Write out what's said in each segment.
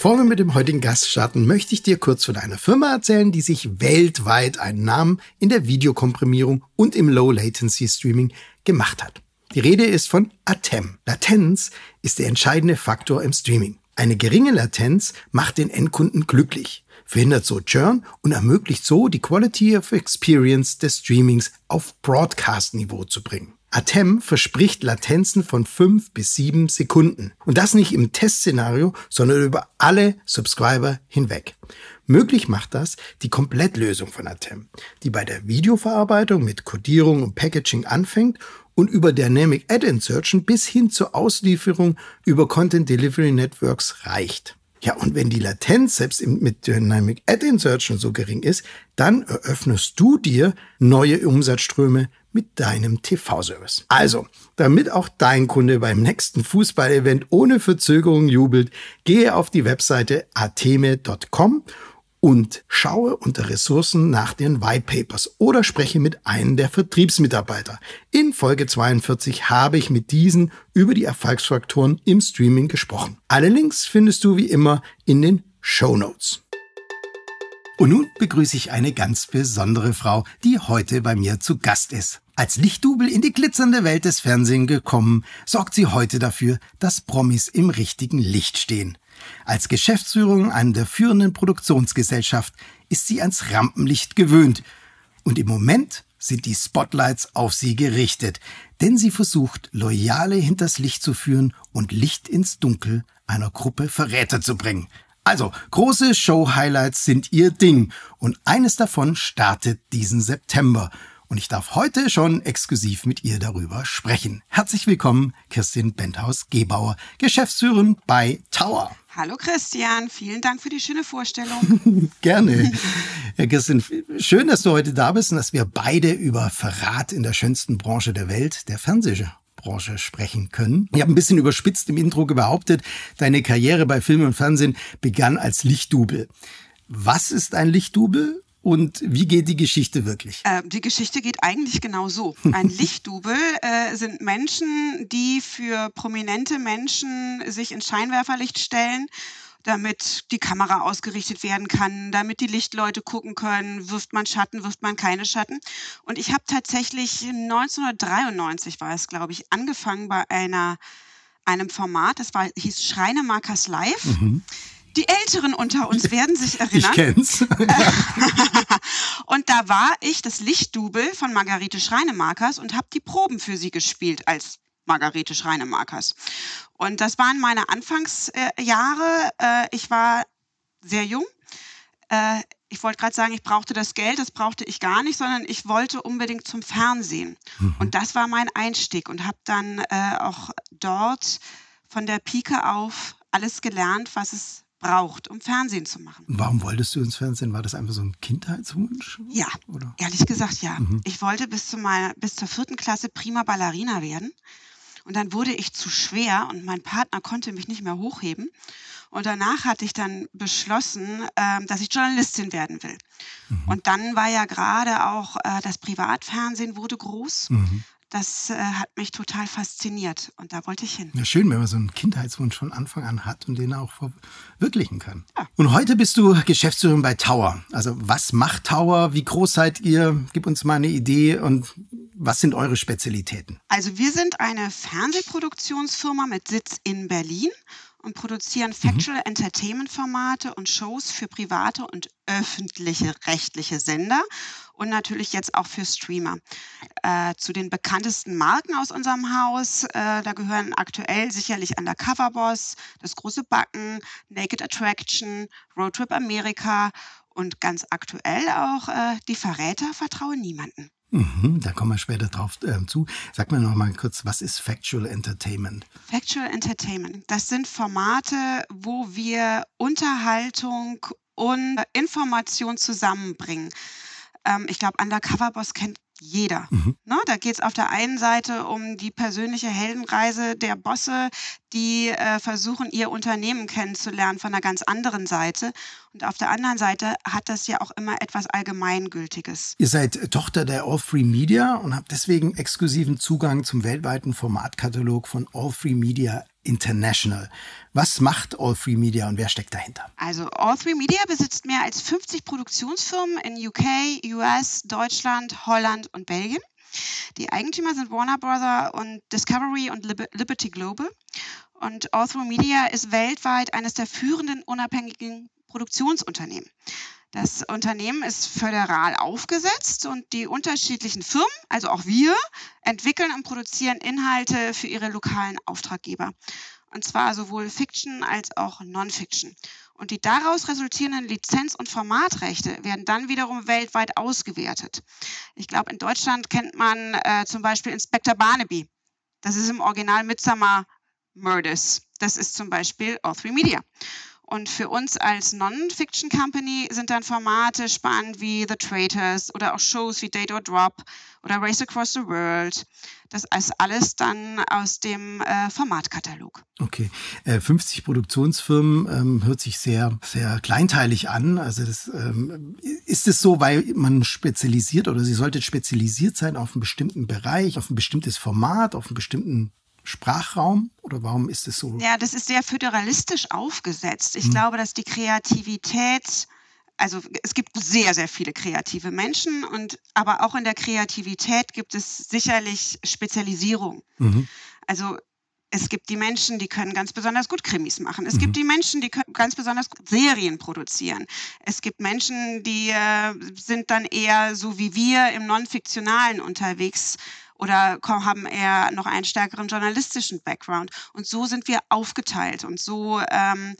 Bevor wir mit dem heutigen Gast starten, möchte ich dir kurz von einer Firma erzählen, die sich weltweit einen Namen in der Videokomprimierung und im Low Latency Streaming gemacht hat. Die Rede ist von Atem. Latenz ist der entscheidende Faktor im Streaming. Eine geringe Latenz macht den Endkunden glücklich, verhindert so Churn und ermöglicht so die Quality of Experience des Streamings auf Broadcast-Niveau zu bringen. Atem verspricht Latenzen von fünf bis sieben Sekunden. Und das nicht im Testszenario, sondern über alle Subscriber hinweg. Möglich macht das die Komplettlösung von Atem, die bei der Videoverarbeitung mit Codierung und Packaging anfängt und über Dynamic Ad Insertion bis hin zur Auslieferung über Content Delivery Networks reicht. Ja, und wenn die Latenz selbst mit Dynamic Ad Insertion so gering ist, dann eröffnest du dir neue Umsatzströme mit deinem TV-Service. Also, damit auch dein Kunde beim nächsten Fußball-Event ohne Verzögerung jubelt, gehe auf die Webseite ateme.com und schaue unter Ressourcen nach den White Papers oder spreche mit einem der Vertriebsmitarbeiter. In Folge 42 habe ich mit diesen über die Erfolgsfaktoren im Streaming gesprochen. Alle Links findest du wie immer in den Show Notes. Und nun begrüße ich eine ganz besondere Frau, die heute bei mir zu Gast ist. Als Lichtdubel in die glitzernde Welt des Fernsehens gekommen, sorgt sie heute dafür, dass Promis im richtigen Licht stehen. Als Geschäftsführerin einer der führenden Produktionsgesellschaft ist sie ans Rampenlicht gewöhnt. Und im Moment sind die Spotlights auf sie gerichtet, denn sie versucht, Loyale hinters Licht zu führen und Licht ins Dunkel einer Gruppe Verräter zu bringen. Also, große Show-Highlights sind ihr Ding und eines davon startet diesen September. Und ich darf heute schon exklusiv mit ihr darüber sprechen. Herzlich willkommen, Kirstin Benthaus-Gebauer, Geschäftsführerin bei Tower. Hallo Christian, vielen Dank für die schöne Vorstellung. Gerne. Herr Kirstin, schön, dass du heute da bist und dass wir beide über Verrat in der schönsten Branche der Welt, der Fernsehbranche, Branche sprechen können. Ich habe ein bisschen überspitzt im Intro behauptet, deine Karriere bei Film und Fernsehen begann als Lichtdubel. Was ist ein Lichtdubel und wie geht die Geschichte wirklich? Äh, die Geschichte geht eigentlich genau so. Ein Lichtdubel äh, sind Menschen, die für prominente Menschen sich ins Scheinwerferlicht stellen damit die Kamera ausgerichtet werden kann, damit die Lichtleute gucken können, wirft man Schatten, wirft man keine Schatten. Und ich habe tatsächlich 1993 war es, glaube ich, angefangen bei einer einem Format, das war hieß Schreinemarkers Live. Mhm. Die Älteren unter uns werden sich erinnern. Ich kenn's. und da war ich das Lichtdubel von Margarete Schreinemarkers und habe die Proben für sie gespielt als Margarete Schreinemarkers. Und das waren meine Anfangsjahre. Äh, ich war sehr jung. Äh, ich wollte gerade sagen, ich brauchte das Geld, das brauchte ich gar nicht, sondern ich wollte unbedingt zum Fernsehen. Mhm. Und das war mein Einstieg und habe dann äh, auch dort von der Pike auf alles gelernt, was es braucht, um Fernsehen zu machen. Warum wolltest du ins Fernsehen? War das einfach so ein Kindheitswunsch? Ja, oder? ehrlich gesagt ja. Mhm. Ich wollte bis, zu meiner, bis zur vierten Klasse prima Ballerina werden. Und dann wurde ich zu schwer und mein Partner konnte mich nicht mehr hochheben. Und danach hatte ich dann beschlossen, äh, dass ich Journalistin werden will. Mhm. Und dann war ja gerade auch äh, das Privatfernsehen wurde groß. Mhm das äh, hat mich total fasziniert und da wollte ich hin. Ja, schön, wenn man so einen Kindheitswunsch von Anfang an hat und den auch verwirklichen kann. Ja. Und heute bist du Geschäftsführerin bei Tower. Also was macht Tower? Wie groß seid ihr? Gib uns mal eine Idee und was sind eure Spezialitäten? Also wir sind eine Fernsehproduktionsfirma mit Sitz in Berlin und produzieren mhm. Factual mhm. Entertainment Formate und Shows für private und öffentliche rechtliche Sender und natürlich jetzt auch für Streamer. Äh, zu den bekanntesten Marken aus unserem Haus, äh, da gehören aktuell sicherlich Undercover Boss, Das große Backen, Naked Attraction, Roadtrip Amerika und ganz aktuell auch äh, Die Verräter vertraue niemanden. Mhm, da kommen wir später drauf äh, zu. Sag mir noch mal kurz, was ist Factual Entertainment? Factual Entertainment, das sind Formate, wo wir Unterhaltung und Information zusammenbringen. Ähm, ich glaube, Undercover Boss kennt jeder. Mhm. Ne, da geht es auf der einen Seite um die persönliche Heldenreise der Bosse, die äh, versuchen, ihr Unternehmen kennenzulernen von einer ganz anderen Seite. Und auf der anderen Seite hat das ja auch immer etwas Allgemeingültiges. Ihr seid Tochter der All Free Media und habt deswegen exklusiven Zugang zum weltweiten Formatkatalog von All Free Media International. Was macht All Free Media und wer steckt dahinter? Also All Free Media besitzt mehr als 50 Produktionsfirmen in UK, US, Deutschland, Holland und Belgien. Die Eigentümer sind Warner Brother und Discovery und Liberty Global. Und All Media ist weltweit eines der führenden unabhängigen Produktionsunternehmen. Das Unternehmen ist föderal aufgesetzt und die unterschiedlichen Firmen, also auch wir, entwickeln und produzieren Inhalte für ihre lokalen Auftraggeber. Und zwar sowohl Fiction als auch Non-Fiction. Und die daraus resultierenden Lizenz- und Formatrechte werden dann wiederum weltweit ausgewertet. Ich glaube, in Deutschland kennt man äh, zum Beispiel Inspector Barnaby. Das ist im Original Midsummer Murders. Das ist zum Beispiel All Three Media. Und für uns als Non-Fiction Company sind dann Formate spannend wie The Traitors oder auch Shows wie Date or Drop oder Race Across the World. Das ist alles dann aus dem äh, Formatkatalog. Okay, äh, 50 Produktionsfirmen ähm, hört sich sehr, sehr kleinteilig an. Also das, ähm, ist es so, weil man spezialisiert oder Sie solltet spezialisiert sein auf einen bestimmten Bereich, auf ein bestimmtes Format, auf einen bestimmten Sprachraum oder warum ist es so? Ja, das ist sehr föderalistisch aufgesetzt. Ich hm. glaube, dass die Kreativität, also es gibt sehr, sehr viele kreative Menschen und aber auch in der Kreativität gibt es sicherlich Spezialisierung. Mhm. Also es gibt die Menschen, die können ganz besonders gut Krimis machen. Es mhm. gibt die Menschen, die können ganz besonders gut Serien produzieren. Es gibt Menschen, die äh, sind dann eher so wie wir im Non-Fiktionalen unterwegs oder haben eher noch einen stärkeren journalistischen Background. Und so sind wir aufgeteilt und so ähm,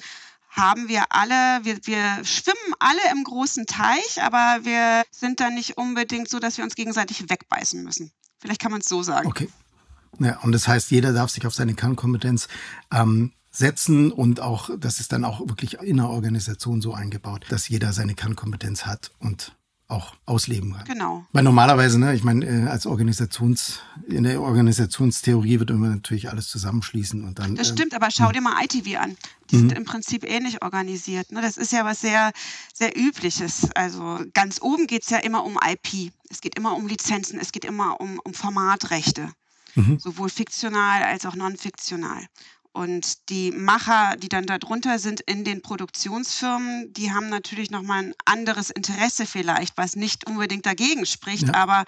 haben wir alle, wir, wir schwimmen alle im großen Teich, aber wir sind dann nicht unbedingt so, dass wir uns gegenseitig wegbeißen müssen. Vielleicht kann man es so sagen. Okay. Ja, und das heißt, jeder darf sich auf seine Kernkompetenz ähm, setzen und auch, das ist dann auch wirklich in der Organisation so eingebaut, dass jeder seine Kernkompetenz hat und auch ausleben kann. Genau. Weil normalerweise, ne, ich meine, äh, als Organisations, in der Organisationstheorie wird immer natürlich alles zusammenschließen und dann. Das ähm, stimmt, aber schau hm. dir mal ITV an. Die sind mhm. im Prinzip ähnlich organisiert. Ne? Das ist ja was sehr, sehr Übliches. Also ganz oben geht es ja immer um IP. Es geht immer um Lizenzen, es geht immer um, um Formatrechte. Mhm. Sowohl fiktional als auch non-fiktional. Und die Macher, die dann darunter sind in den Produktionsfirmen, die haben natürlich nochmal ein anderes Interesse vielleicht, was nicht unbedingt dagegen spricht, ja. aber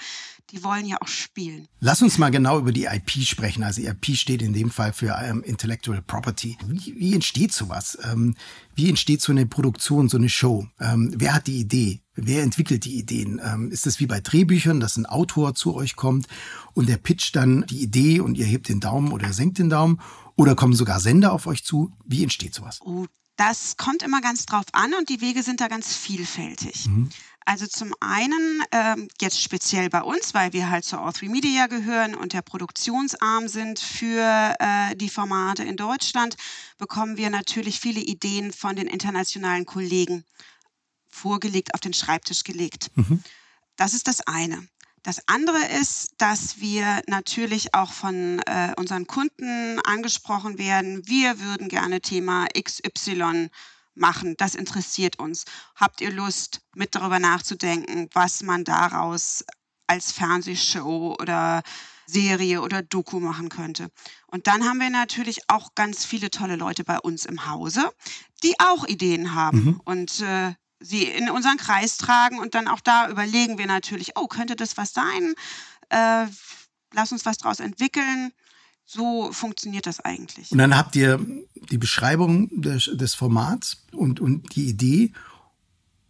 die wollen ja auch spielen. Lass uns mal genau über die IP sprechen. Also IP steht in dem Fall für ähm, Intellectual Property. Wie, wie entsteht sowas? Ähm, wie entsteht so eine Produktion, so eine Show? Ähm, wer hat die Idee? Wer entwickelt die Ideen? Ähm, ist es wie bei Drehbüchern, dass ein Autor zu euch kommt und der pitcht dann die Idee und ihr hebt den Daumen oder senkt den Daumen? Oder kommen sogar Sender auf euch zu? Wie entsteht sowas? Oh, das kommt immer ganz drauf an und die Wege sind da ganz vielfältig. Mhm. Also zum einen ähm, jetzt speziell bei uns, weil wir halt zur All3 Media gehören und der Produktionsarm sind für äh, die Formate in Deutschland, bekommen wir natürlich viele Ideen von den internationalen Kollegen vorgelegt, auf den Schreibtisch gelegt. Mhm. Das ist das eine. Das andere ist, dass wir natürlich auch von äh, unseren Kunden angesprochen werden. Wir würden gerne Thema XY machen. Das interessiert uns. Habt ihr Lust, mit darüber nachzudenken, was man daraus als Fernsehshow oder Serie oder Doku machen könnte. Und dann haben wir natürlich auch ganz viele tolle Leute bei uns im Hause, die auch Ideen haben. Mhm. Und äh, sie in unseren Kreis tragen und dann auch da überlegen wir natürlich, oh, könnte das was sein? Äh, lass uns was daraus entwickeln. So funktioniert das eigentlich. Und dann habt ihr die Beschreibung des, des Formats und, und die Idee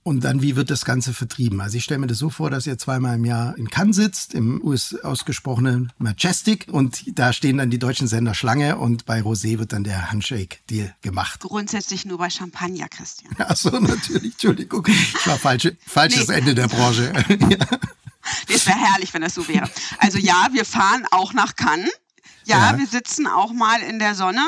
und dann, wie wird das Ganze vertrieben? Also ich stelle mir das so vor, dass ihr zweimal im Jahr in Cannes sitzt, im US ausgesprochenen Majestic und da stehen dann die deutschen Sender Schlange und bei Rosé wird dann der Handshake-Deal gemacht. Grundsätzlich nur bei Champagner, Christian. Ach so, natürlich, Entschuldigung. Ich war falsche, falsches nee. Ende der Branche. ja. Es wäre herrlich, wenn das so wäre. Also ja, wir fahren auch nach Cannes. Ja, ja, wir sitzen auch mal in der Sonne.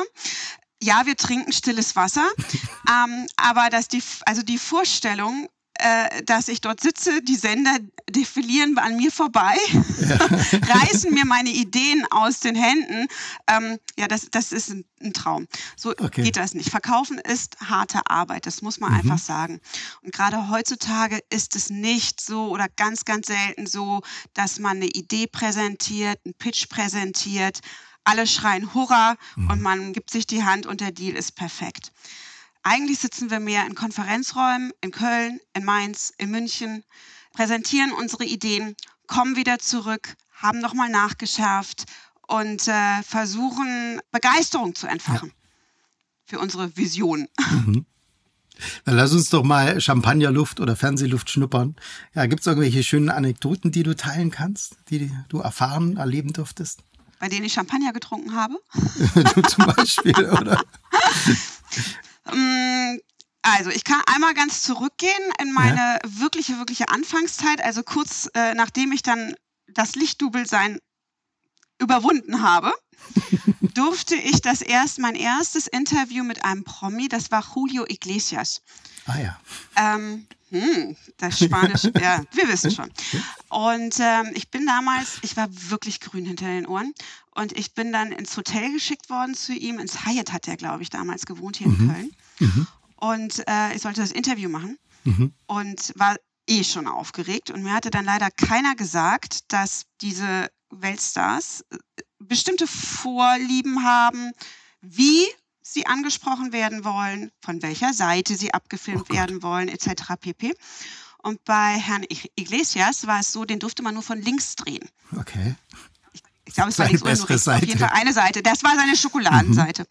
Ja, wir trinken stilles Wasser, ähm, aber dass die, also die Vorstellung, äh, dass ich dort sitze, die Sender defilieren an mir vorbei, ja. reißen mir meine Ideen aus den Händen. Ähm, ja, das, das ist ein, ein Traum. So okay. geht das nicht. Verkaufen ist harte Arbeit, das muss man mhm. einfach sagen. Und gerade heutzutage ist es nicht so oder ganz, ganz selten so, dass man eine Idee präsentiert, einen Pitch präsentiert, alle schreien Hurra mhm. und man gibt sich die Hand und der Deal ist perfekt. Eigentlich sitzen wir mehr in Konferenzräumen in Köln, in Mainz, in München, präsentieren unsere Ideen, kommen wieder zurück, haben nochmal nachgeschärft und äh, versuchen Begeisterung zu entfachen ja. für unsere Vision. Mhm. Dann lass uns doch mal Champagnerluft oder Fernsehluft schnuppern. Ja, gibt es irgendwelche schönen Anekdoten, die du teilen kannst, die du erfahren, erleben durftest? Bei denen ich Champagner getrunken habe? du zum Beispiel, oder? Mm, also, ich kann einmal ganz zurückgehen in meine ja. wirkliche, wirkliche Anfangszeit. Also kurz äh, nachdem ich dann das Lichtdubelsein überwunden habe, durfte ich das erst, mein erstes Interview mit einem Promi, das war Julio Iglesias. Ah ja. Ähm, hm, das Spanisch, ja, wir wissen schon. Und ähm, ich bin damals, ich war wirklich grün hinter den Ohren. Und ich bin dann ins Hotel geschickt worden zu ihm. Ins Hyatt hat er, glaube ich, damals gewohnt hier mhm. in Köln. Mhm. Und äh, ich sollte das Interview machen mhm. und war eh schon aufgeregt. Und mir hatte dann leider keiner gesagt, dass diese Weltstars äh, bestimmte Vorlieben haben, wie sie angesprochen werden wollen, von welcher Seite sie abgefilmt oh werden wollen, etc. pp. Und bei Herrn Iglesias war es so, den durfte man nur von links drehen. Okay. Ich, glaube, es war rechts. Seite. Auf jeden Fall eine Seite. Das war seine Schokoladenseite. Mhm.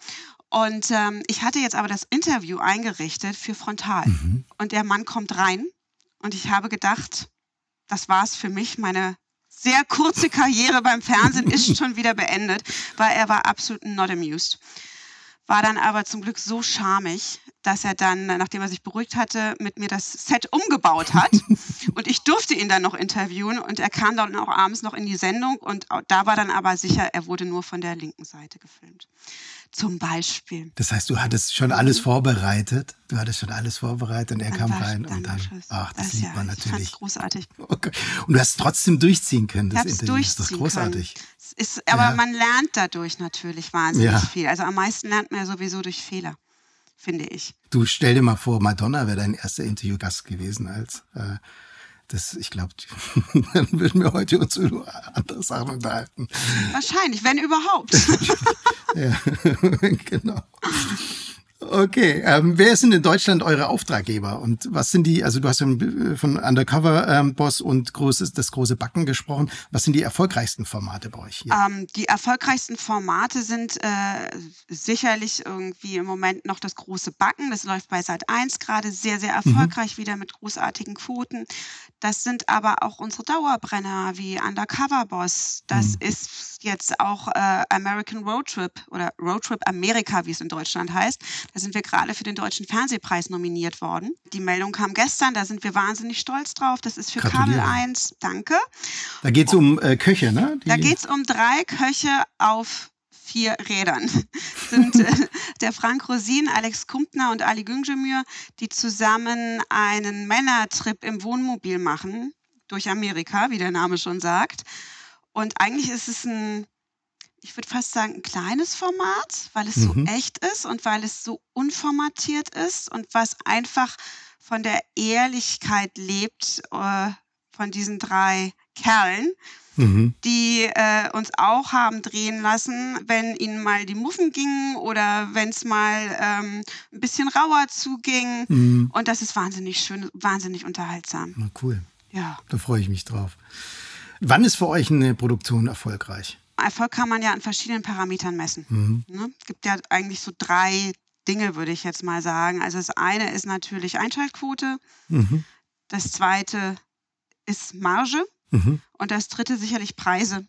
Und ähm, ich hatte jetzt aber das Interview eingerichtet für Frontal. Mhm. Und der Mann kommt rein und ich habe gedacht, das war es für mich. Meine sehr kurze Karriere beim Fernsehen ist schon wieder beendet, weil er war absolut not amused war dann aber zum Glück so charmig, dass er dann, nachdem er sich beruhigt hatte, mit mir das Set umgebaut hat. und ich durfte ihn dann noch interviewen und er kam dann auch abends noch in die Sendung und da war dann aber sicher, er wurde nur von der linken Seite gefilmt. Zum Beispiel. Das heißt, du hattest schon alles vorbereitet. Du hattest schon alles vorbereitet und er dann kam rein und dann. Ach, das, das liebt ja, man natürlich. Ich großartig. Okay. Und du hast trotzdem durchziehen können, das Interview. Das ist großartig. Ist, aber ja. man lernt dadurch natürlich wahnsinnig ja. viel. Also am meisten lernt man ja sowieso durch Fehler, finde ich. Du stell dir mal vor, Madonna wäre dein erster Interviewgast gewesen als äh, das, ich glaube, dann würden wir heute uns über andere Sachen unterhalten. Wahrscheinlich, wenn überhaupt. ja, genau. Okay, ähm, wer sind in Deutschland eure Auftraggeber und was sind die, also du hast von Undercover ähm, Boss und großes, das große Backen gesprochen, was sind die erfolgreichsten Formate bei euch hier? Ähm, die erfolgreichsten Formate sind äh, sicherlich irgendwie im Moment noch das große Backen, das läuft bei Sat 1 gerade sehr, sehr mhm. erfolgreich mhm. wieder mit großartigen Quoten. Das sind aber auch unsere Dauerbrenner wie Undercover Boss, das mhm. ist jetzt auch äh, American Road Trip oder Road Trip Amerika, wie es in Deutschland heißt. Da sind wir gerade für den Deutschen Fernsehpreis nominiert worden. Die Meldung kam gestern, da sind wir wahnsinnig stolz drauf. Das ist für Kabel 1. Danke. Da geht es um äh, Köche, ne? Die da geht es um drei Köche auf vier Rädern. sind äh, der Frank Rosin, Alex Kumpner und Ali Güngemür, die zusammen einen Männertrip im Wohnmobil machen durch Amerika, wie der Name schon sagt. Und eigentlich ist es ein, ich würde fast sagen, ein kleines Format, weil es mhm. so echt ist und weil es so unformatiert ist und was einfach von der Ehrlichkeit lebt äh, von diesen drei Kerlen, mhm. die äh, uns auch haben drehen lassen, wenn ihnen mal die Muffen gingen oder wenn es mal ähm, ein bisschen rauer zuging. Mhm. Und das ist wahnsinnig schön, wahnsinnig unterhaltsam. Na, cool. Ja. Da freue ich mich drauf. Wann ist für euch eine Produktion erfolgreich? Erfolg kann man ja an verschiedenen Parametern messen. Mhm. Ne? Es gibt ja eigentlich so drei Dinge, würde ich jetzt mal sagen. Also das eine ist natürlich Einschaltquote, mhm. das zweite ist Marge mhm. und das dritte sicherlich Preise.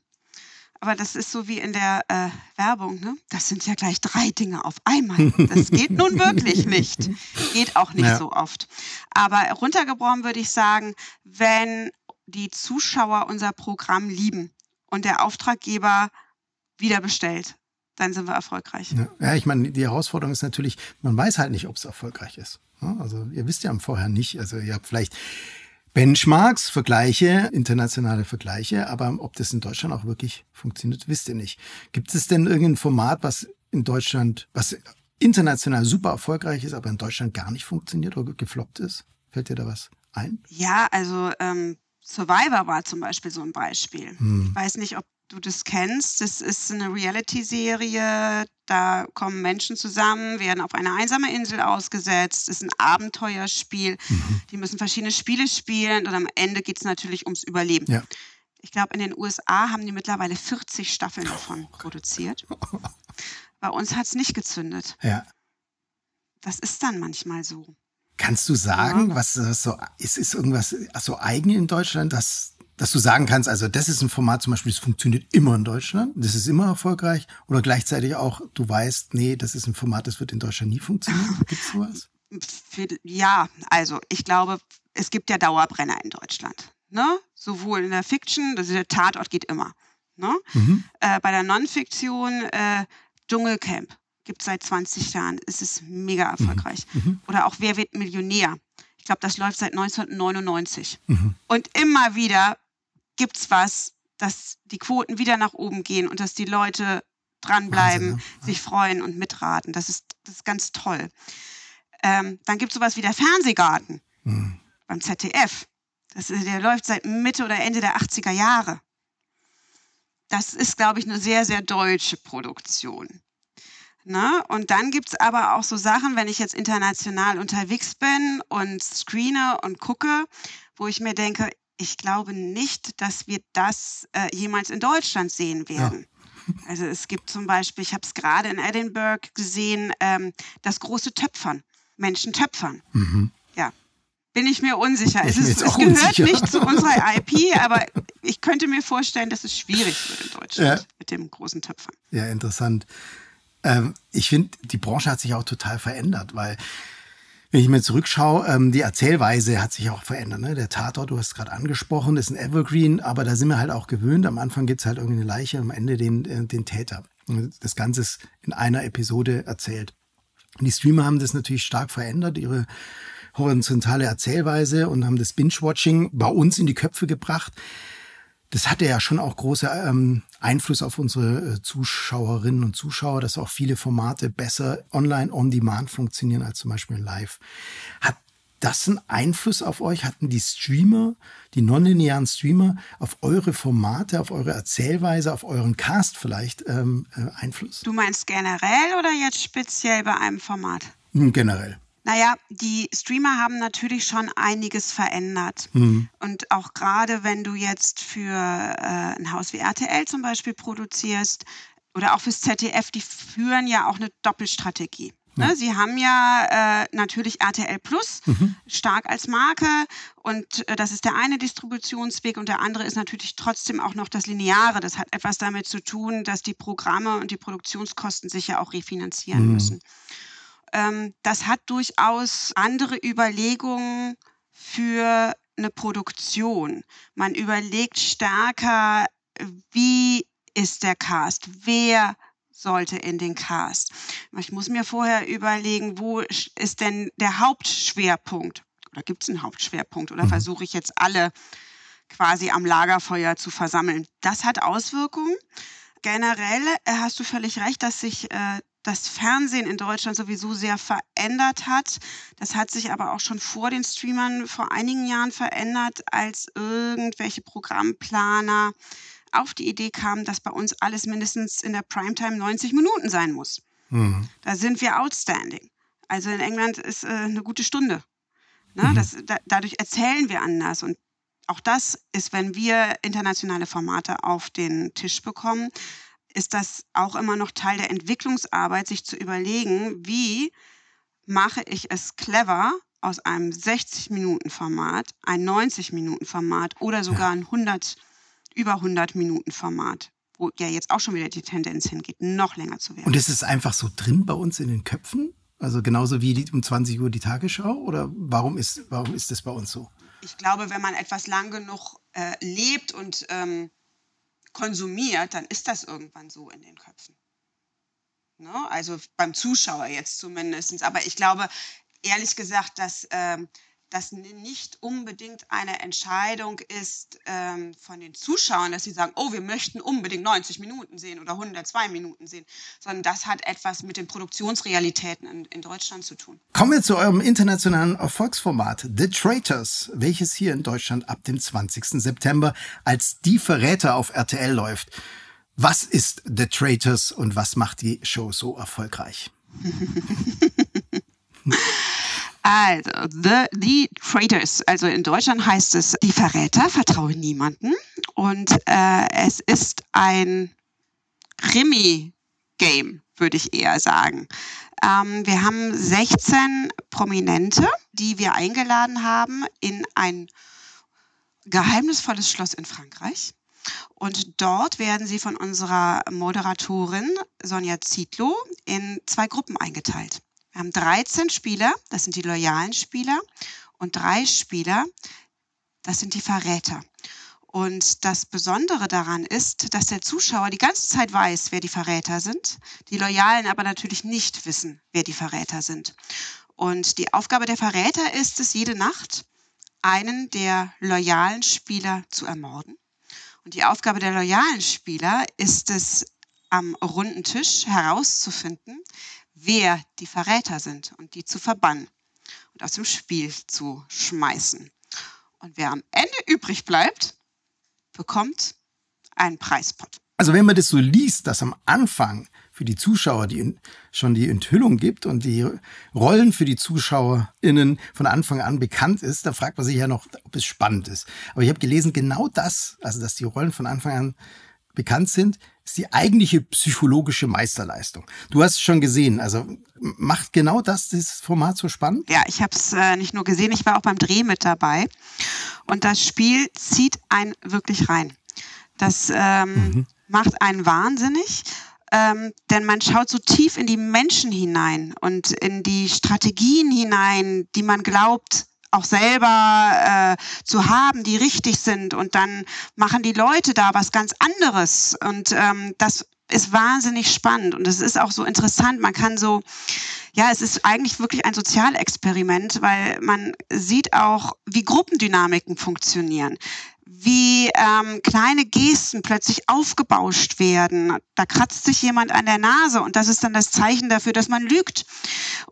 Aber das ist so wie in der äh, Werbung. Ne? Das sind ja gleich drei Dinge auf einmal. Das geht nun wirklich nicht. Geht auch nicht ja. so oft. Aber runtergebrochen würde ich sagen, wenn die Zuschauer unser Programm lieben und der Auftraggeber wieder bestellt, dann sind wir erfolgreich. Ja, ich meine, die Herausforderung ist natürlich, man weiß halt nicht, ob es erfolgreich ist. Also ihr wisst ja im Vorher nicht. Also ihr habt vielleicht Benchmarks, Vergleiche, internationale Vergleiche, aber ob das in Deutschland auch wirklich funktioniert, wisst ihr nicht. Gibt es denn irgendein Format, was in Deutschland, was international super erfolgreich ist, aber in Deutschland gar nicht funktioniert oder gefloppt ist? Fällt dir da was ein? Ja, also ähm, Survivor war zum Beispiel so ein Beispiel. Hm. Ich weiß nicht, ob du das kennst. Das ist eine Reality-Serie. Da kommen Menschen zusammen, werden auf eine einsame Insel ausgesetzt. Es ist ein Abenteuerspiel. Mhm. Die müssen verschiedene Spiele spielen und am Ende geht es natürlich ums Überleben. Ja. Ich glaube, in den USA haben die mittlerweile 40 Staffeln davon oh produziert. Bei uns hat es nicht gezündet. Ja. Das ist dann manchmal so. Kannst du sagen, ja. was, was so ist, ist irgendwas so eigen in Deutschland, dass dass du sagen kannst, also das ist ein Format zum Beispiel, das funktioniert immer in Deutschland, das ist immer erfolgreich oder gleichzeitig auch, du weißt, nee, das ist ein Format, das wird in Deutschland nie funktionieren. Gibt es sowas? Ja, also ich glaube, es gibt ja Dauerbrenner in Deutschland. Ne? Sowohl in der Fiction, also der Tatort geht immer. Ne? Mhm. Äh, bei der Non-Fiktion äh, Dschungelcamp gibt es seit 20 Jahren. Es ist mega mhm. erfolgreich. Mhm. Oder auch Wer wird Millionär? Ich glaube, das läuft seit 1999. Mhm. Und immer wieder gibt es was, dass die Quoten wieder nach oben gehen und dass die Leute dranbleiben, Wahnsinn, ne? sich freuen und mitraten. Das ist, das ist ganz toll. Ähm, dann gibt es sowas wie der Fernsehgarten mhm. beim ZDF. Das der läuft seit Mitte oder Ende der 80er Jahre. Das ist, glaube ich, eine sehr, sehr deutsche Produktion. Ne? Und dann gibt es aber auch so Sachen, wenn ich jetzt international unterwegs bin und screene und gucke, wo ich mir denke, ich glaube nicht, dass wir das äh, jemals in Deutschland sehen werden. Ja. Also es gibt zum Beispiel, ich habe es gerade in Edinburgh gesehen, ähm, das große Töpfern, Menschen töpfern. Mhm. Ja, bin ich mir unsicher. Ich es, ist, es gehört unsicher. nicht zu unserer IP, aber ich könnte mir vorstellen, dass es schwierig wird in Deutschland ja. mit dem großen Töpfern. Ja, interessant. Ähm, ich finde, die Branche hat sich auch total verändert, weil wenn ich mir zurückschaue, ähm, die Erzählweise hat sich auch verändert. Ne? Der Tatort, du hast es gerade angesprochen, ist ein Evergreen, aber da sind wir halt auch gewöhnt. Am Anfang gibt es halt irgendwie eine Leiche, am Ende den, äh, den Täter. Das Ganze ist in einer Episode erzählt. Die Streamer haben das natürlich stark verändert, ihre horizontale Erzählweise und haben das Binge-Watching bei uns in die Köpfe gebracht das hatte ja schon auch große ähm, Einfluss auf unsere äh, Zuschauerinnen und Zuschauer, dass auch viele Formate besser online on demand funktionieren als zum Beispiel live. Hat das einen Einfluss auf euch? Hatten die Streamer, die nonlinearen Streamer, auf eure Formate, auf eure Erzählweise, auf euren Cast vielleicht ähm, äh, Einfluss? Du meinst generell oder jetzt speziell bei einem Format? Hm, generell. Naja, die Streamer haben natürlich schon einiges verändert. Mhm. Und auch gerade wenn du jetzt für äh, ein Haus wie RTL zum Beispiel produzierst oder auch fürs ZDF, die führen ja auch eine Doppelstrategie. Ja. Ne, sie haben ja äh, natürlich RTL Plus mhm. stark als Marke und äh, das ist der eine Distributionsweg und der andere ist natürlich trotzdem auch noch das Lineare. Das hat etwas damit zu tun, dass die Programme und die Produktionskosten sich ja auch refinanzieren mhm. müssen ähm, das hat durchaus andere Überlegungen für eine Produktion. Man überlegt stärker, wie ist der Cast, wer sollte in den Cast. Ich muss mir vorher überlegen, wo ist denn der Hauptschwerpunkt? Oder gibt es einen Hauptschwerpunkt? Oder mhm. versuche ich jetzt alle quasi am Lagerfeuer zu versammeln? Das hat Auswirkungen. Generell äh, hast du völlig recht, dass sich äh, das Fernsehen in Deutschland sowieso sehr verändert hat. Das hat sich aber auch schon vor den Streamern vor einigen Jahren verändert, als irgendwelche Programmplaner auf die Idee kamen, dass bei uns alles mindestens in der Primetime 90 Minuten sein muss. Mhm. Da sind wir outstanding. Also in England ist äh, eine gute Stunde. Ne? Mhm. Das, da, dadurch erzählen wir anders. Und auch das ist, wenn wir internationale Formate auf den Tisch bekommen, ist das auch immer noch Teil der Entwicklungsarbeit, sich zu überlegen, wie mache ich es clever, aus einem 60-Minuten-Format ein 90-Minuten-Format oder sogar ein 100, über 100-Minuten-Format, wo ja jetzt auch schon wieder die Tendenz hingeht, noch länger zu werden. Und ist es einfach so drin bei uns in den Köpfen? Also genauso wie die, um 20 Uhr die Tagesschau? Oder warum ist, warum ist das bei uns so? Ich glaube, wenn man etwas lang genug äh, lebt und ähm, konsumiert, dann ist das irgendwann so in den Köpfen. Ne? Also beim Zuschauer jetzt zumindest. Aber ich glaube, ehrlich gesagt, dass ähm, das nicht unbedingt eine Entscheidung ist ähm, von den Zuschauern, dass sie sagen, oh, wir möchten unbedingt 90 Minuten sehen oder 102 Minuten sehen, sondern das hat etwas mit den Produktionsrealitäten in, in Deutschland zu tun. Kommen wir zu eurem internationalen Erfolgsformat The Traitors, welches hier in Deutschland ab dem 20. September als Die Verräter auf RTL läuft. Was ist The Traitors und was macht die Show so erfolgreich? Also, the, the Traitors, also in Deutschland heißt es die Verräter, vertraue niemanden. Und äh, es ist ein Krimi-Game, würde ich eher sagen. Ähm, wir haben 16 Prominente, die wir eingeladen haben in ein geheimnisvolles Schloss in Frankreich. Und dort werden sie von unserer Moderatorin Sonja Zietlow in zwei Gruppen eingeteilt. Wir haben 13 Spieler, das sind die loyalen Spieler, und drei Spieler, das sind die Verräter. Und das Besondere daran ist, dass der Zuschauer die ganze Zeit weiß, wer die Verräter sind, die Loyalen aber natürlich nicht wissen, wer die Verräter sind. Und die Aufgabe der Verräter ist es, jede Nacht einen der loyalen Spieler zu ermorden. Und die Aufgabe der loyalen Spieler ist es, am runden Tisch herauszufinden, wer die Verräter sind und die zu verbannen und aus dem Spiel zu schmeißen. Und wer am Ende übrig bleibt, bekommt einen Preispot. Also wenn man das so liest, dass am Anfang für die Zuschauer die schon die Enthüllung gibt und die Rollen für die ZuschauerInnen von Anfang an bekannt ist, da fragt man sich ja noch, ob es spannend ist. Aber ich habe gelesen, genau das, also dass die Rollen von Anfang an bekannt sind, ist die eigentliche psychologische Meisterleistung. Du hast es schon gesehen, also macht genau das dieses Format so spannend? Ja, ich habe es äh, nicht nur gesehen, ich war auch beim Dreh mit dabei. Und das Spiel zieht einen wirklich rein. Das ähm, mhm. macht einen wahnsinnig. Ähm, denn man schaut so tief in die Menschen hinein und in die Strategien hinein, die man glaubt, auch selber äh, zu haben, die richtig sind. Und dann machen die Leute da was ganz anderes. Und ähm, das ist wahnsinnig spannend und es ist auch so interessant. Man kann so, ja, es ist eigentlich wirklich ein Sozialexperiment, weil man sieht auch, wie Gruppendynamiken funktionieren wie ähm, kleine Gesten plötzlich aufgebauscht werden. Da kratzt sich jemand an der Nase und das ist dann das Zeichen dafür, dass man lügt.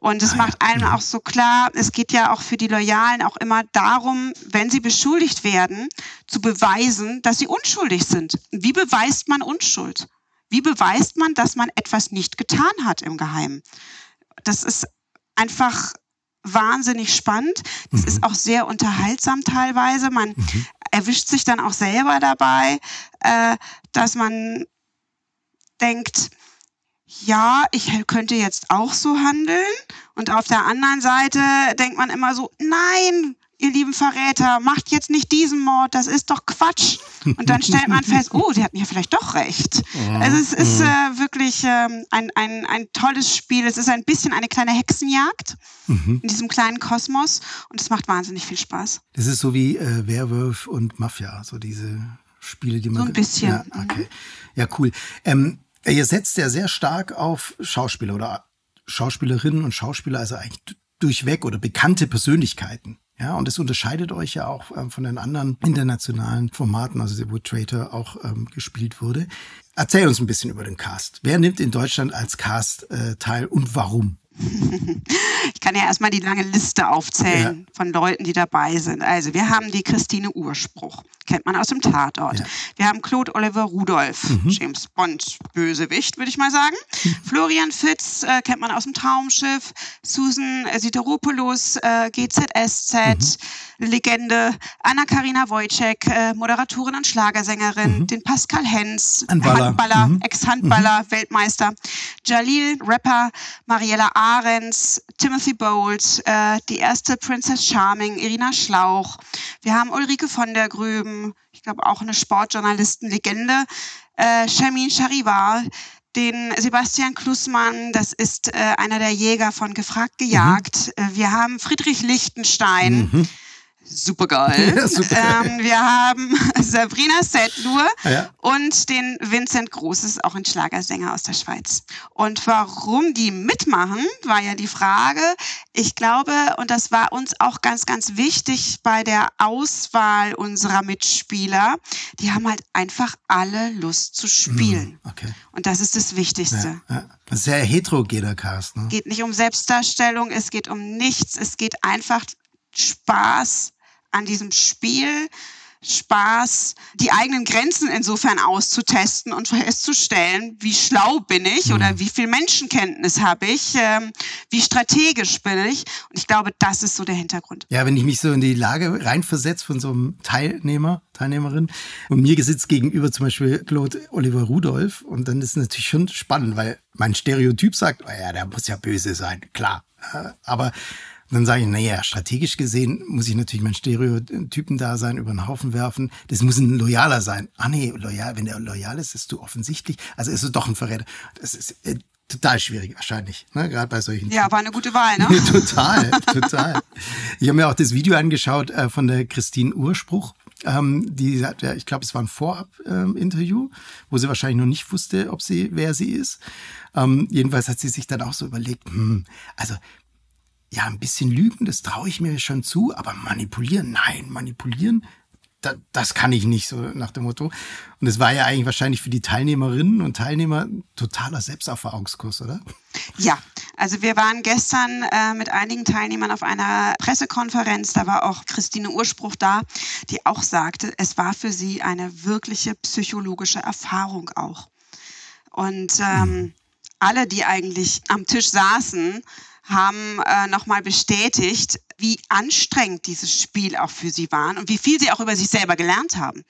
Und es macht einem auch so klar, es geht ja auch für die Loyalen auch immer darum, wenn sie beschuldigt werden, zu beweisen, dass sie unschuldig sind. Wie beweist man Unschuld? Wie beweist man, dass man etwas nicht getan hat im Geheimen? Das ist einfach wahnsinnig spannend. Das mhm. ist auch sehr unterhaltsam teilweise. Man mhm. Erwischt sich dann auch selber dabei, äh, dass man denkt, ja, ich könnte jetzt auch so handeln. Und auf der anderen Seite denkt man immer so, nein, ihr lieben Verräter, macht jetzt nicht diesen Mord, das ist doch Quatsch. Und dann stellt man fest, oh, sie hatten ja vielleicht doch recht. Also es ist äh, wirklich ähm, ein, ein, ein tolles Spiel. Es ist ein bisschen eine kleine Hexenjagd mhm. in diesem kleinen Kosmos und es macht wahnsinnig viel Spaß. Das ist so wie äh, Werwolf und Mafia, so diese Spiele, die man. So ein bisschen. Ja, okay. Ja, cool. Ähm, ihr setzt ja sehr stark auf Schauspieler oder Schauspielerinnen und Schauspieler, also eigentlich durchweg oder bekannte Persönlichkeiten. Ja, und es unterscheidet euch ja auch ähm, von den anderen internationalen Formaten, also Wood Traitor auch ähm, gespielt wurde. Erzähl uns ein bisschen über den Cast. Wer nimmt in Deutschland als Cast äh, teil und warum? Ich kann ja erstmal die lange Liste aufzählen ja. von Leuten, die dabei sind. Also, wir haben die Christine Urspruch, kennt man aus dem Tatort. Ja. Wir haben Claude Oliver Rudolph, mhm. James Bond, Bösewicht, würde ich mal sagen. Mhm. Florian Fitz äh, kennt man aus dem Traumschiff. Susan Sideropoulos, äh, GZSZ, mhm. Legende. Anna-Karina Wojcik, äh, Moderatorin und Schlagersängerin. Mhm. Den Pascal Hens, Handballer, Handballer mhm. Ex-Handballer. Weltmeister. Jalil, Rapper. Mariella Ahrens, Timothy Bolt, äh, die erste Princess Charming, Irina Schlauch. Wir haben Ulrike von der Gröben, ich glaube auch eine Sportjournalistenlegende, äh, Shamin Charivar, den Sebastian Klussmann, das ist äh, einer der Jäger von Gefragt gejagt. Mhm. Äh, wir haben Friedrich Lichtenstein. Mhm. Super geil. Ja, super. Ähm, wir haben Sabrina Settlur ah, ja. und den Vincent Großes, auch ein Schlagersänger aus der Schweiz. Und warum die mitmachen, war ja die Frage. Ich glaube, und das war uns auch ganz, ganz wichtig bei der Auswahl unserer Mitspieler, die haben halt einfach alle Lust zu spielen. Mhm, okay. Und das ist das Wichtigste. Ja, ja. Sehr heterogener Cast. Ne? Es geht nicht um Selbstdarstellung, es geht um nichts, es geht einfach Spaß an diesem Spiel. Spaß, die eigenen Grenzen insofern auszutesten und festzustellen, wie schlau bin ich mhm. oder wie viel Menschenkenntnis habe ich, ähm, wie strategisch bin ich. Und ich glaube, das ist so der Hintergrund. Ja, wenn ich mich so in die Lage reinversetze von so einem Teilnehmer, Teilnehmerin und mir sitzt gegenüber zum Beispiel Claude Oliver Rudolph und dann ist es natürlich schon spannend, weil mein Stereotyp sagt, oh ja, der muss ja böse sein, klar. Aber dann sage ich, naja, strategisch gesehen muss ich natürlich meinen Stereotypen da sein, über den Haufen werfen. Das muss ein Loyaler sein. Ah nee, loyal, wenn der loyal ist, ist du offensichtlich. Also ist es doch ein Verräter. Das ist äh, total schwierig wahrscheinlich, ne? gerade bei solchen. Ja, war eine gute Wahl, ne? total, total. Ich habe mir auch das Video angeschaut äh, von der Christine Urspruch. Ähm, die hat, ja, ich glaube, es war ein Vorab-Interview, ähm, wo sie wahrscheinlich noch nicht wusste, ob sie, wer sie ist. Ähm, jedenfalls hat sie sich dann auch so überlegt, hm, also ja, ein bisschen lügen, das traue ich mir schon zu, aber manipulieren, nein, manipulieren, da, das kann ich nicht, so nach dem Motto. Und es war ja eigentlich wahrscheinlich für die Teilnehmerinnen und Teilnehmer totaler Selbsterfahrungskurs, oder? Ja, also wir waren gestern äh, mit einigen Teilnehmern auf einer Pressekonferenz, da war auch Christine Urspruch da, die auch sagte, es war für sie eine wirkliche psychologische Erfahrung auch. Und ähm, mhm. alle, die eigentlich am Tisch saßen, haben äh, nochmal bestätigt, wie anstrengend dieses Spiel auch für sie war und wie viel sie auch über sich selber gelernt haben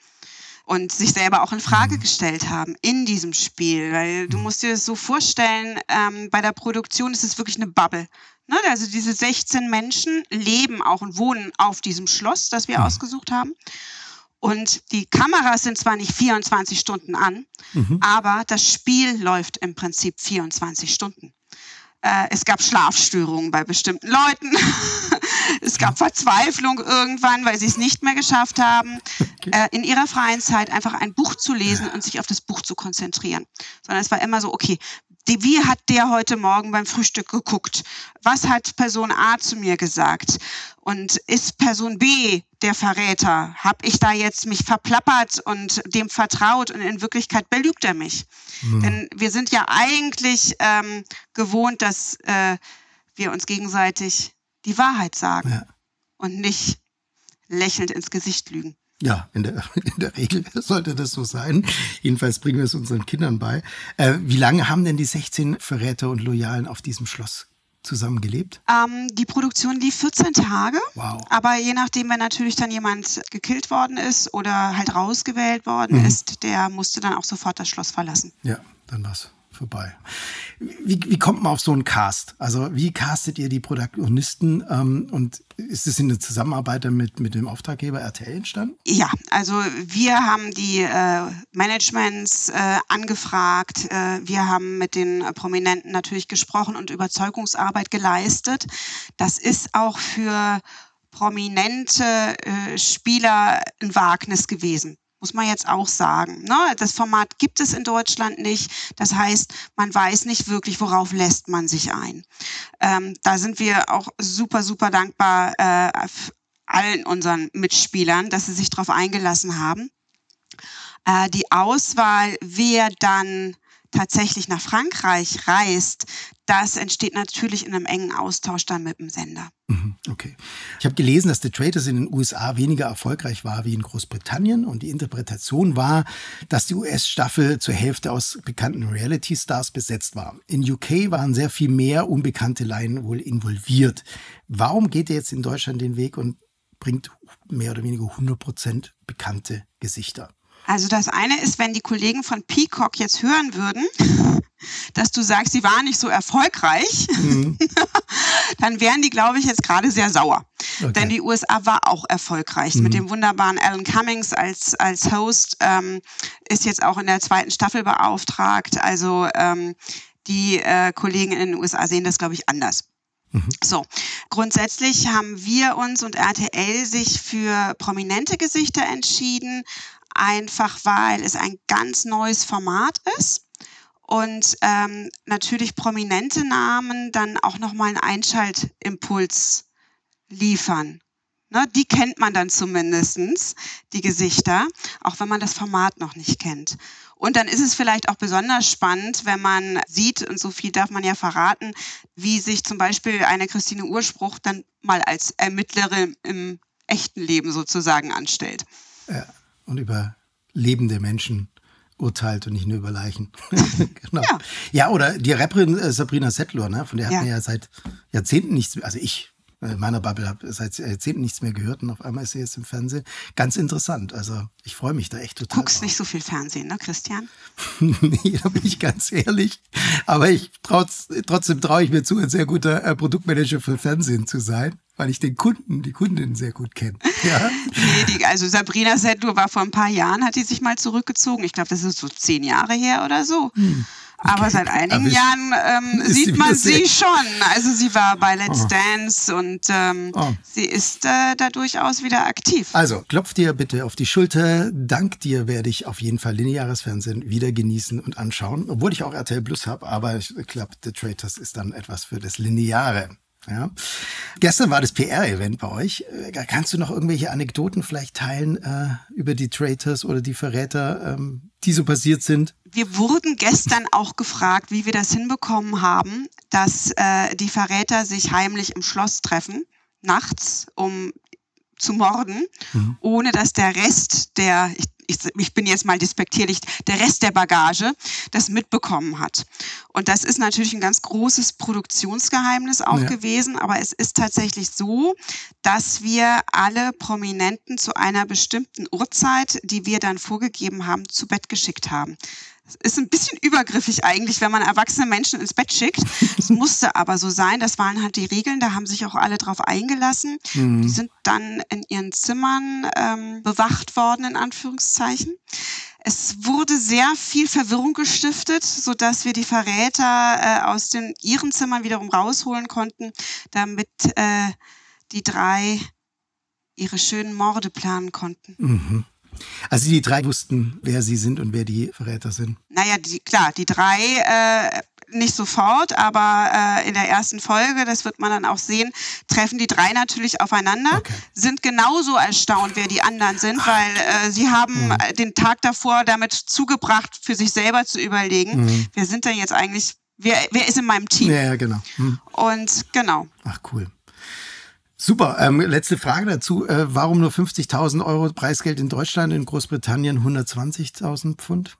und sich selber auch in Frage gestellt haben in diesem Spiel. Weil du musst dir das so vorstellen, ähm, bei der Produktion ist es wirklich eine Bubble. Ne? Also diese 16 Menschen leben auch und wohnen auf diesem Schloss, das wir mhm. ausgesucht haben. Und die Kameras sind zwar nicht 24 Stunden an, mhm. aber das Spiel läuft im Prinzip 24 Stunden. Äh, es gab Schlafstörungen bei bestimmten Leuten. es gab Verzweiflung irgendwann, weil sie es nicht mehr geschafft haben, äh, in ihrer freien Zeit einfach ein Buch zu lesen und sich auf das Buch zu konzentrieren. Sondern es war immer so, okay, die, wie hat der heute Morgen beim Frühstück geguckt? Was hat Person A zu mir gesagt? Und ist Person B der Verräter? Hab ich da jetzt mich verplappert und dem vertraut und in Wirklichkeit belügt er mich? Mhm. Denn wir sind ja eigentlich ähm, gewohnt, dass äh, wir uns gegenseitig die Wahrheit sagen ja. und nicht lächelnd ins Gesicht lügen. Ja, in der, in der Regel sollte das so sein. Jedenfalls bringen wir es unseren Kindern bei. Äh, wie lange haben denn die 16 Verräter und Loyalen auf diesem Schloss zusammen gelebt? Ähm, die Produktion lief 14 Tage. Wow. Aber je nachdem, wenn natürlich dann jemand gekillt worden ist oder halt rausgewählt worden mhm. ist, der musste dann auch sofort das Schloss verlassen. Ja, dann war's vorbei. Wie, wie kommt man auf so einen Cast? Also wie castet ihr die Protagonisten ähm, und ist es in der Zusammenarbeit mit, mit dem Auftraggeber RTL entstanden? Ja, also wir haben die äh, Managements äh, angefragt, äh, wir haben mit den Prominenten natürlich gesprochen und Überzeugungsarbeit geleistet. Das ist auch für prominente äh, Spieler ein Wagnis gewesen muss man jetzt auch sagen. Ne? Das Format gibt es in Deutschland nicht. Das heißt, man weiß nicht wirklich, worauf lässt man sich ein. Ähm, da sind wir auch super, super dankbar äh, allen unseren Mitspielern, dass sie sich darauf eingelassen haben. Äh, die Auswahl, wer dann tatsächlich nach Frankreich reist, das entsteht natürlich in einem engen Austausch dann mit dem Sender. Mhm, okay. Ich habe gelesen, dass The Traitors in den USA weniger erfolgreich war wie in Großbritannien und die Interpretation war, dass die US-Staffel zur Hälfte aus bekannten Reality-Stars besetzt war. In UK waren sehr viel mehr unbekannte Laien wohl involviert. Warum geht ihr jetzt in Deutschland den Weg und bringt mehr oder weniger 100% bekannte Gesichter? Also das eine ist, wenn die Kollegen von Peacock jetzt hören würden, dass du sagst, sie war nicht so erfolgreich, mhm. dann wären die, glaube ich, jetzt gerade sehr sauer. Okay. Denn die USA war auch erfolgreich. Mhm. Mit dem wunderbaren Alan Cummings als, als Host ähm, ist jetzt auch in der zweiten Staffel beauftragt. Also ähm, die äh, Kollegen in den USA sehen das, glaube ich, anders. Mhm. So, grundsätzlich haben wir uns und RTL sich für prominente Gesichter entschieden, einfach weil es ein ganz neues Format ist und ähm, natürlich prominente Namen dann auch nochmal einen Einschaltimpuls liefern. Ne, die kennt man dann zumindestens die Gesichter, auch wenn man das Format noch nicht kennt. Und dann ist es vielleicht auch besonders spannend, wenn man sieht, und so viel darf man ja verraten, wie sich zum Beispiel eine Christine Urspruch dann mal als Ermittlerin im echten Leben sozusagen anstellt. Ja, und über lebende Menschen urteilt und nicht nur über Leichen. genau. Ja. ja. oder die Rapperin äh, Sabrina Settler, ne? von der hat ja. man ja seit Jahrzehnten nichts, also ich in äh, meiner Bubble habe seit Jahrzehnten nichts mehr gehört und auf einmal ist sie jetzt im Fernsehen. Ganz interessant. Also ich freue mich da echt total. Du guckst drauf. nicht so viel Fernsehen, ne, Christian? nee, da bin ich ganz ehrlich. Aber ich trotz, trotzdem traue ich mir zu, ein sehr guter äh, Produktmanager für Fernsehen zu sein weil ich den Kunden, die Kundin sehr gut kenne. Ja? nee, die, also Sabrina Sedlur war vor ein paar Jahren, hat die sich mal zurückgezogen. Ich glaube, das ist so zehn Jahre her oder so. Hm. Aber seit einigen ich, Jahren ähm, sieht man sie schon. Also sie war bei Let's oh. Dance und ähm, oh. sie ist äh, da durchaus wieder aktiv. Also klopf dir bitte auf die Schulter. Dank dir werde ich auf jeden Fall lineares Fernsehen wieder genießen und anschauen, obwohl ich auch RTL Plus habe. Aber ich glaube, The Traitors ist dann etwas für das Lineare. Ja. Gestern war das PR-Event bei euch. Äh, kannst du noch irgendwelche Anekdoten vielleicht teilen äh, über die Traitors oder die Verräter, ähm, die so passiert sind? Wir wurden gestern auch gefragt, wie wir das hinbekommen haben, dass äh, die Verräter sich heimlich im Schloss treffen, nachts, um zu morden, mhm. ohne dass der Rest der, ich ich, ich bin jetzt mal despektierlich, der Rest der Bagage das mitbekommen hat. Und das ist natürlich ein ganz großes Produktionsgeheimnis auch ja. gewesen, aber es ist tatsächlich so, dass wir alle Prominenten zu einer bestimmten Uhrzeit, die wir dann vorgegeben haben, zu Bett geschickt haben. Ist ein bisschen übergriffig eigentlich, wenn man erwachsene Menschen ins Bett schickt. Es musste aber so sein. Das waren halt die Regeln. Da haben sich auch alle drauf eingelassen. Mhm. Die sind dann in ihren Zimmern ähm, bewacht worden, in Anführungszeichen. Es wurde sehr viel Verwirrung gestiftet, so dass wir die Verräter äh, aus den ihren Zimmern wiederum rausholen konnten, damit äh, die drei ihre schönen Morde planen konnten. Mhm. Also die drei wussten, wer sie sind und wer die Verräter sind. Naja, die, klar, die drei äh, nicht sofort, aber äh, in der ersten Folge, das wird man dann auch sehen, treffen die drei natürlich aufeinander, okay. sind genauso erstaunt, wer die anderen sind, Ach. weil äh, sie haben mhm. den Tag davor damit zugebracht, für sich selber zu überlegen, mhm. wer sind denn jetzt eigentlich, wer, wer ist in meinem Team? Ja, ja genau. Mhm. Und genau. Ach cool. Super. Ähm, letzte Frage dazu. Äh, warum nur 50.000 Euro Preisgeld in Deutschland, in Großbritannien 120.000 Pfund?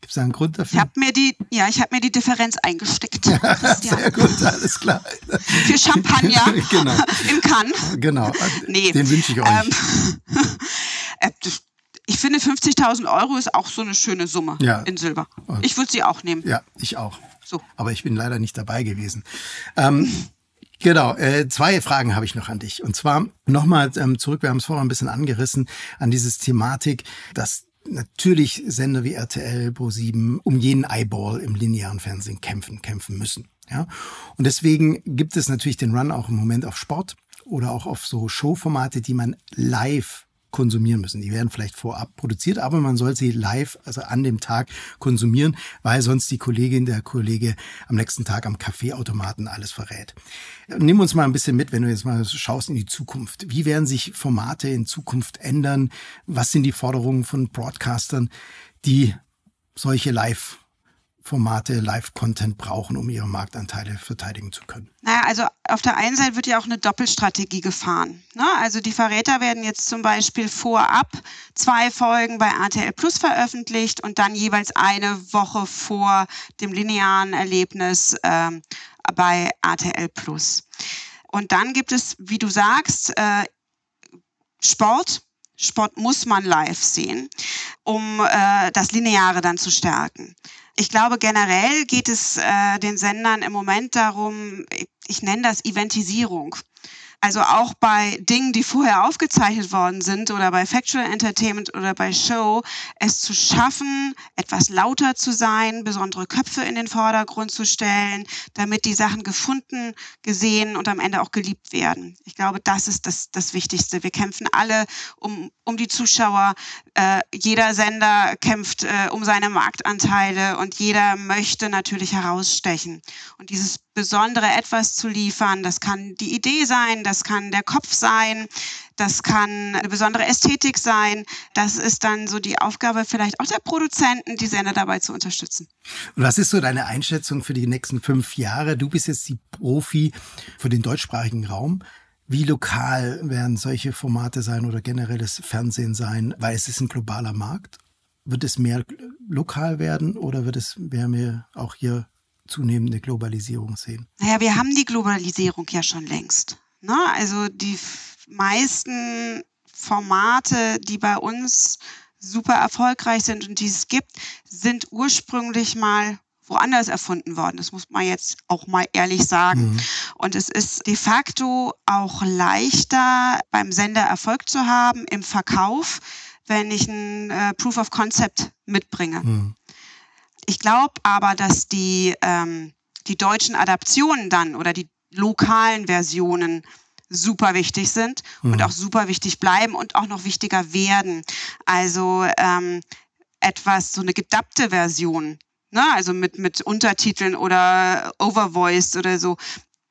Gibt es da einen Grund dafür? Ich habe mir die, ja, ich habe mir die Differenz eingesteckt. Ja, sehr gut, alles klar. Für Champagner genau. in Cannes. Genau. Nee. Den wünsche ich euch. Ähm, äh, ich finde 50.000 Euro ist auch so eine schöne Summe ja. in Silber. Ich würde sie auch nehmen. Ja, ich auch. So. Aber ich bin leider nicht dabei gewesen. Ähm, Genau, äh, zwei Fragen habe ich noch an dich. Und zwar nochmal ähm, zurück, wir haben es vorher ein bisschen angerissen, an dieses Thematik, dass natürlich Sender wie RTL, Pro7 um jeden Eyeball im linearen Fernsehen kämpfen, kämpfen müssen. Ja? Und deswegen gibt es natürlich den Run auch im Moment auf Sport oder auch auf so Showformate, die man live konsumieren müssen. Die werden vielleicht vorab produziert, aber man soll sie live, also an dem Tag konsumieren, weil sonst die Kollegin, der Kollege am nächsten Tag am Kaffeeautomaten alles verrät. Nimm uns mal ein bisschen mit, wenn du jetzt mal schaust in die Zukunft. Wie werden sich Formate in Zukunft ändern? Was sind die Forderungen von Broadcastern, die solche Live Formate, Live-Content brauchen, um ihre Marktanteile verteidigen zu können? Naja, also auf der einen Seite wird ja auch eine Doppelstrategie gefahren. Ne? Also die Verräter werden jetzt zum Beispiel vorab zwei Folgen bei RTL Plus veröffentlicht und dann jeweils eine Woche vor dem linearen Erlebnis ähm, bei RTL Plus. Und dann gibt es, wie du sagst, äh, Sport, Sport muss man live sehen, um äh, das Lineare dann zu stärken. Ich glaube, generell geht es äh, den Sendern im Moment darum, ich, ich nenne das Eventisierung. Also auch bei Dingen, die vorher aufgezeichnet worden sind oder bei Factual Entertainment oder bei Show, es zu schaffen, etwas lauter zu sein, besondere Köpfe in den Vordergrund zu stellen, damit die Sachen gefunden, gesehen und am Ende auch geliebt werden. Ich glaube, das ist das, das Wichtigste. Wir kämpfen alle um, um die Zuschauer. Äh, jeder Sender kämpft äh, um seine Marktanteile und jeder möchte natürlich herausstechen. Und dieses besondere etwas zu liefern. Das kann die Idee sein, das kann der Kopf sein, das kann eine besondere Ästhetik sein. Das ist dann so die Aufgabe vielleicht auch der Produzenten, die Sender dabei zu unterstützen. Und was ist so deine Einschätzung für die nächsten fünf Jahre? Du bist jetzt die Profi für den deutschsprachigen Raum. Wie lokal werden solche Formate sein oder generelles Fernsehen sein? Weil es ist ein globaler Markt. Wird es mehr lokal werden oder wird es mehr, mehr auch hier zunehmende Globalisierung sehen? Naja, wir haben die Globalisierung ja schon längst. Ne? Also die meisten Formate, die bei uns super erfolgreich sind und die es gibt, sind ursprünglich mal woanders erfunden worden. Das muss man jetzt auch mal ehrlich sagen. Mhm. Und es ist de facto auch leichter, beim Sender Erfolg zu haben im Verkauf, wenn ich ein äh, Proof of Concept mitbringe. Mhm. Ich glaube aber, dass die, ähm, die deutschen Adaptionen dann oder die lokalen Versionen super wichtig sind mhm. und auch super wichtig bleiben und auch noch wichtiger werden. Also ähm, etwas, so eine gedappte Version, ne? also mit, mit Untertiteln oder Overvoiced oder so,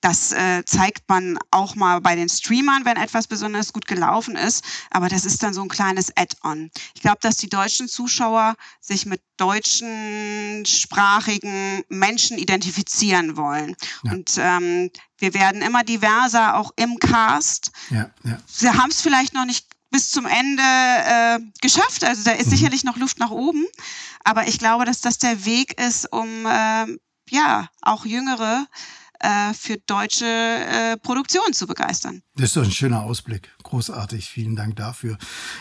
das äh, zeigt man auch mal bei den Streamern, wenn etwas besonders gut gelaufen ist. Aber das ist dann so ein kleines Add-on. Ich glaube, dass die deutschen Zuschauer sich mit deutschen sprachigen Menschen identifizieren wollen. Ja. Und ähm, wir werden immer diverser, auch im Cast. Ja, ja. Sie haben es vielleicht noch nicht bis zum Ende äh, geschafft. Also da ist mhm. sicherlich noch Luft nach oben. Aber ich glaube, dass das der Weg ist, um äh, ja auch jüngere äh, für deutsche äh, Produktion zu begeistern. Das ist doch ein schöner Ausblick. Großartig. Vielen Dank dafür.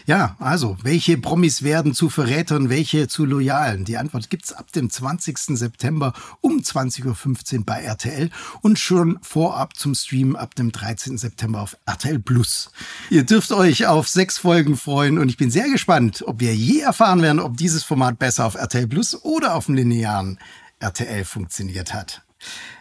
Ja, also, welche Promis werden zu Verrätern, welche zu Loyalen? Die Antwort gibt's ab dem 20. September um 20.15 Uhr bei RTL und schon vorab zum Stream ab dem 13. September auf RTL Plus. Ihr dürft euch auf sechs Folgen freuen und ich bin sehr gespannt, ob wir je erfahren werden, ob dieses Format besser auf RTL Plus oder auf dem linearen RTL funktioniert hat.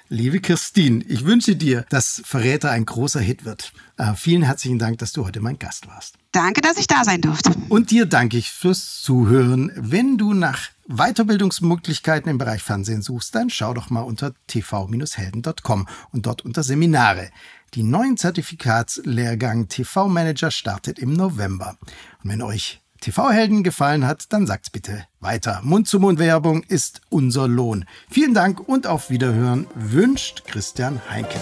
Liebe Christine, ich wünsche dir, dass Verräter ein großer Hit wird. Äh, vielen herzlichen Dank, dass du heute mein Gast warst. Danke, dass ich da sein durfte. Und dir danke ich fürs Zuhören. Wenn du nach Weiterbildungsmöglichkeiten im Bereich Fernsehen suchst, dann schau doch mal unter tv-helden.com und dort unter Seminare. Die neuen Zertifikatslehrgang TV Manager startet im November. Und wenn euch TV-Helden gefallen hat, dann sagt's bitte weiter. Mund-zu-Mund-Werbung ist unser Lohn. Vielen Dank und auf Wiederhören wünscht Christian Heinke.